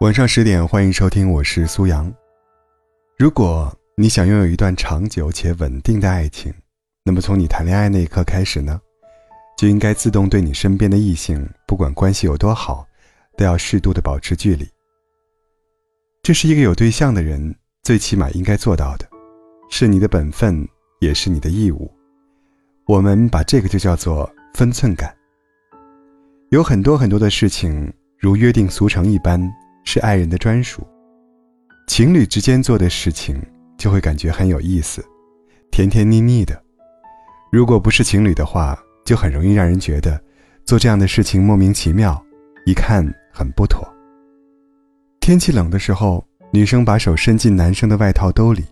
晚上十点，欢迎收听，我是苏阳。如果你想拥有一段长久且稳定的爱情，那么从你谈恋爱那一刻开始呢，就应该自动对你身边的异性，不管关系有多好，都要适度的保持距离。这是一个有对象的人最起码应该做到的，是你的本分，也是你的义务。我们把这个就叫做分寸感。有很多很多的事情，如约定俗成一般。是爱人的专属，情侣之间做的事情就会感觉很有意思，甜甜腻腻的。如果不是情侣的话，就很容易让人觉得做这样的事情莫名其妙，一看很不妥。天气冷的时候，女生把手伸进男生的外套兜里，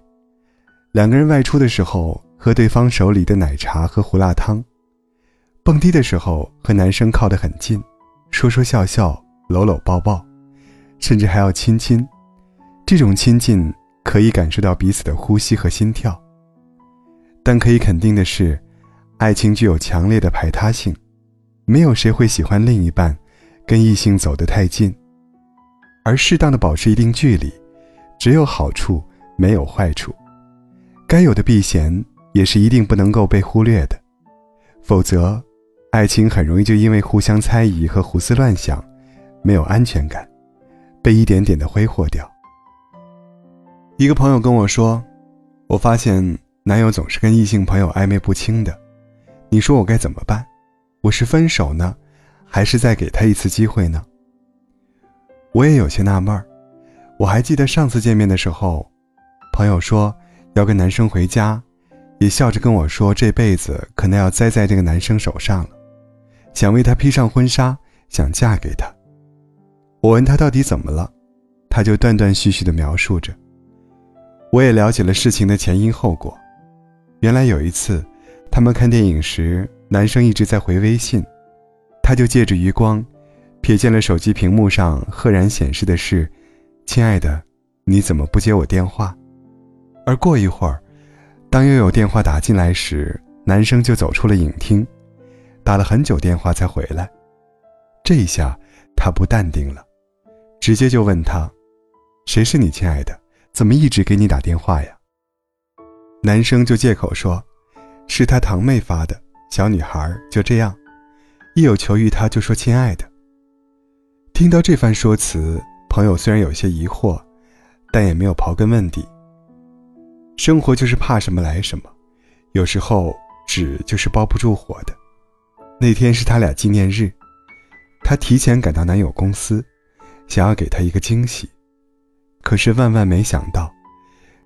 两个人外出的时候喝对方手里的奶茶和胡辣汤，蹦迪的时候和男生靠得很近，说说笑笑，搂搂抱抱。甚至还要亲亲，这种亲近可以感受到彼此的呼吸和心跳。但可以肯定的是，爱情具有强烈的排他性，没有谁会喜欢另一半跟异性走得太近。而适当的保持一定距离，只有好处没有坏处。该有的避嫌也是一定不能够被忽略的，否则，爱情很容易就因为互相猜疑和胡思乱想，没有安全感。被一点点的挥霍掉。一个朋友跟我说：“我发现男友总是跟异性朋友暧昧不清的，你说我该怎么办？我是分手呢，还是再给他一次机会呢？”我也有些纳闷儿。我还记得上次见面的时候，朋友说要跟男生回家，也笑着跟我说这辈子可能要栽在这个男生手上了，想为他披上婚纱，想嫁给他。我问他到底怎么了，他就断断续续地描述着。我也了解了事情的前因后果。原来有一次，他们看电影时，男生一直在回微信，他就借着余光，瞥见了手机屏幕上赫然显示的是“亲爱的，你怎么不接我电话？”而过一会儿，当又有电话打进来时，男生就走出了影厅，打了很久电话才回来。这一下，他不淡定了。直接就问他：“谁是你亲爱的？怎么一直给你打电话呀？”男生就借口说：“是他堂妹发的。”小女孩就这样，一有求于他就说“亲爱的”。听到这番说辞，朋友虽然有些疑惑，但也没有刨根问底。生活就是怕什么来什么，有时候纸就是包不住火的。那天是他俩纪念日，她提前赶到男友公司。想要给他一个惊喜，可是万万没想到，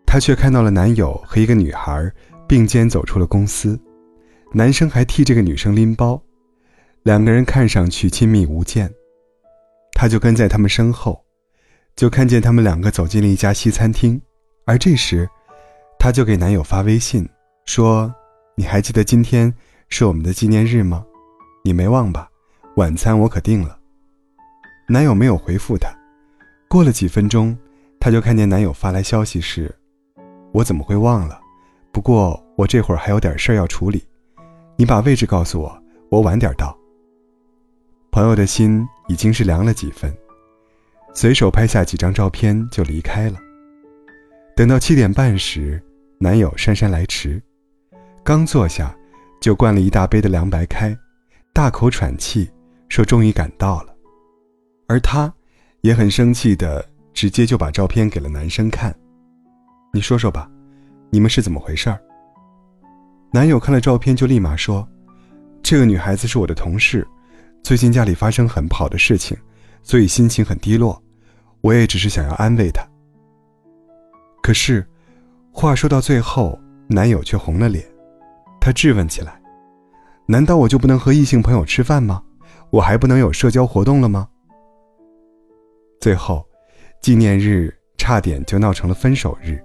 她却看到了男友和一个女孩并肩走出了公司，男生还替这个女生拎包，两个人看上去亲密无间。她就跟在他们身后，就看见他们两个走进了一家西餐厅，而这时，她就给男友发微信说：“你还记得今天是我们的纪念日吗？你没忘吧？晚餐我可定了。”男友没有回复她，过了几分钟，她就看见男友发来消息是：“我怎么会忘了？不过我这会儿还有点事儿要处理，你把位置告诉我，我晚点到。”朋友的心已经是凉了几分，随手拍下几张照片就离开了。等到七点半时，男友姗姗来迟，刚坐下，就灌了一大杯的凉白开，大口喘气，说：“终于赶到了。”而他，也很生气的，直接就把照片给了男生看。你说说吧，你们是怎么回事儿？男友看了照片就立马说：“这个女孩子是我的同事，最近家里发生很不好的事情，所以心情很低落。我也只是想要安慰她。”可是，话说到最后，男友却红了脸，他质问起来：“难道我就不能和异性朋友吃饭吗？我还不能有社交活动了吗？”最后，纪念日差点就闹成了分手日。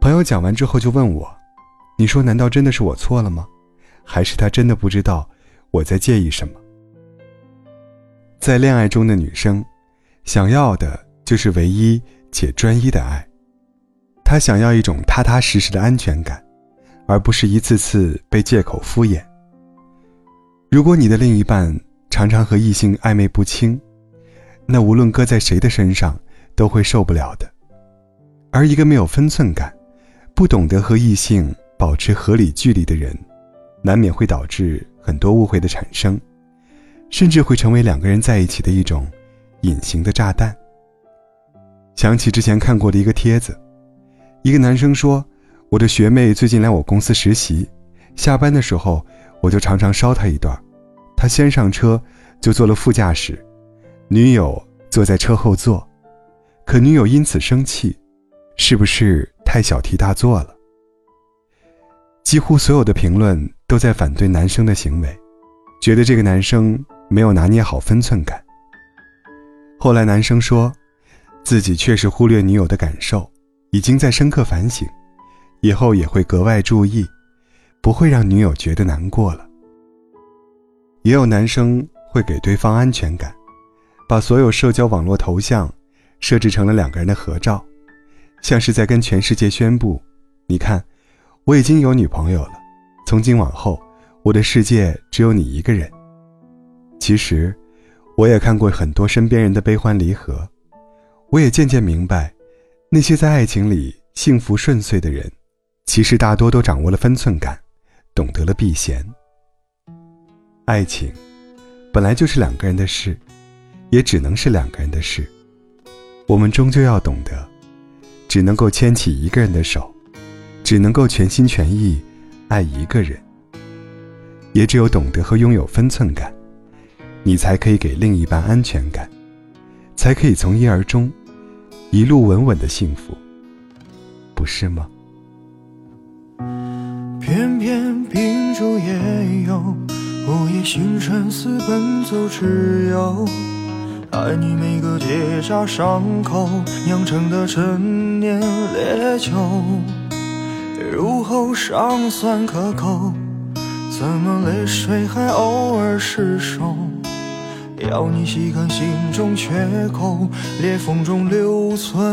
朋友讲完之后就问我：“你说难道真的是我错了吗？还是他真的不知道我在介意什么？”在恋爱中的女生，想要的就是唯一且专一的爱。她想要一种踏踏实实的安全感，而不是一次次被借口敷衍。如果你的另一半常常和异性暧昧不清，那无论搁在谁的身上都会受不了的。而一个没有分寸感、不懂得和异性保持合理距离的人，难免会导致很多误会的产生，甚至会成为两个人在一起的一种隐形的炸弹。想起之前看过的一个帖子，一个男生说：“我的学妹最近来我公司实习，下班的时候我就常常捎她一段，她先上车就坐了副驾驶，女友坐在车后座，可女友因此生气，是不是太小题大做了？”几乎所有的评论都在反对男生的行为，觉得这个男生没有拿捏好分寸感。后来男生说。自己确实忽略女友的感受，已经在深刻反省，以后也会格外注意，不会让女友觉得难过了。也有男生会给对方安全感，把所有社交网络头像设置成了两个人的合照，像是在跟全世界宣布：“你看，我已经有女朋友了，从今往后，我的世界只有你一个人。”其实，我也看过很多身边人的悲欢离合。我也渐渐明白，那些在爱情里幸福顺遂的人，其实大多都掌握了分寸感，懂得了避嫌。爱情本来就是两个人的事，也只能是两个人的事。我们终究要懂得，只能够牵起一个人的手，只能够全心全意爱一个人。也只有懂得和拥有分寸感，你才可以给另一半安全感，才可以从一而终。一路稳稳的幸福，不是吗？偏偏秉烛夜游，午夜星辰似奔走之友。爱你每个结痂伤口酿成的陈年烈酒，入喉尚算可口，怎么泪水还偶尔失守？要你细看心中缺口，裂缝中留存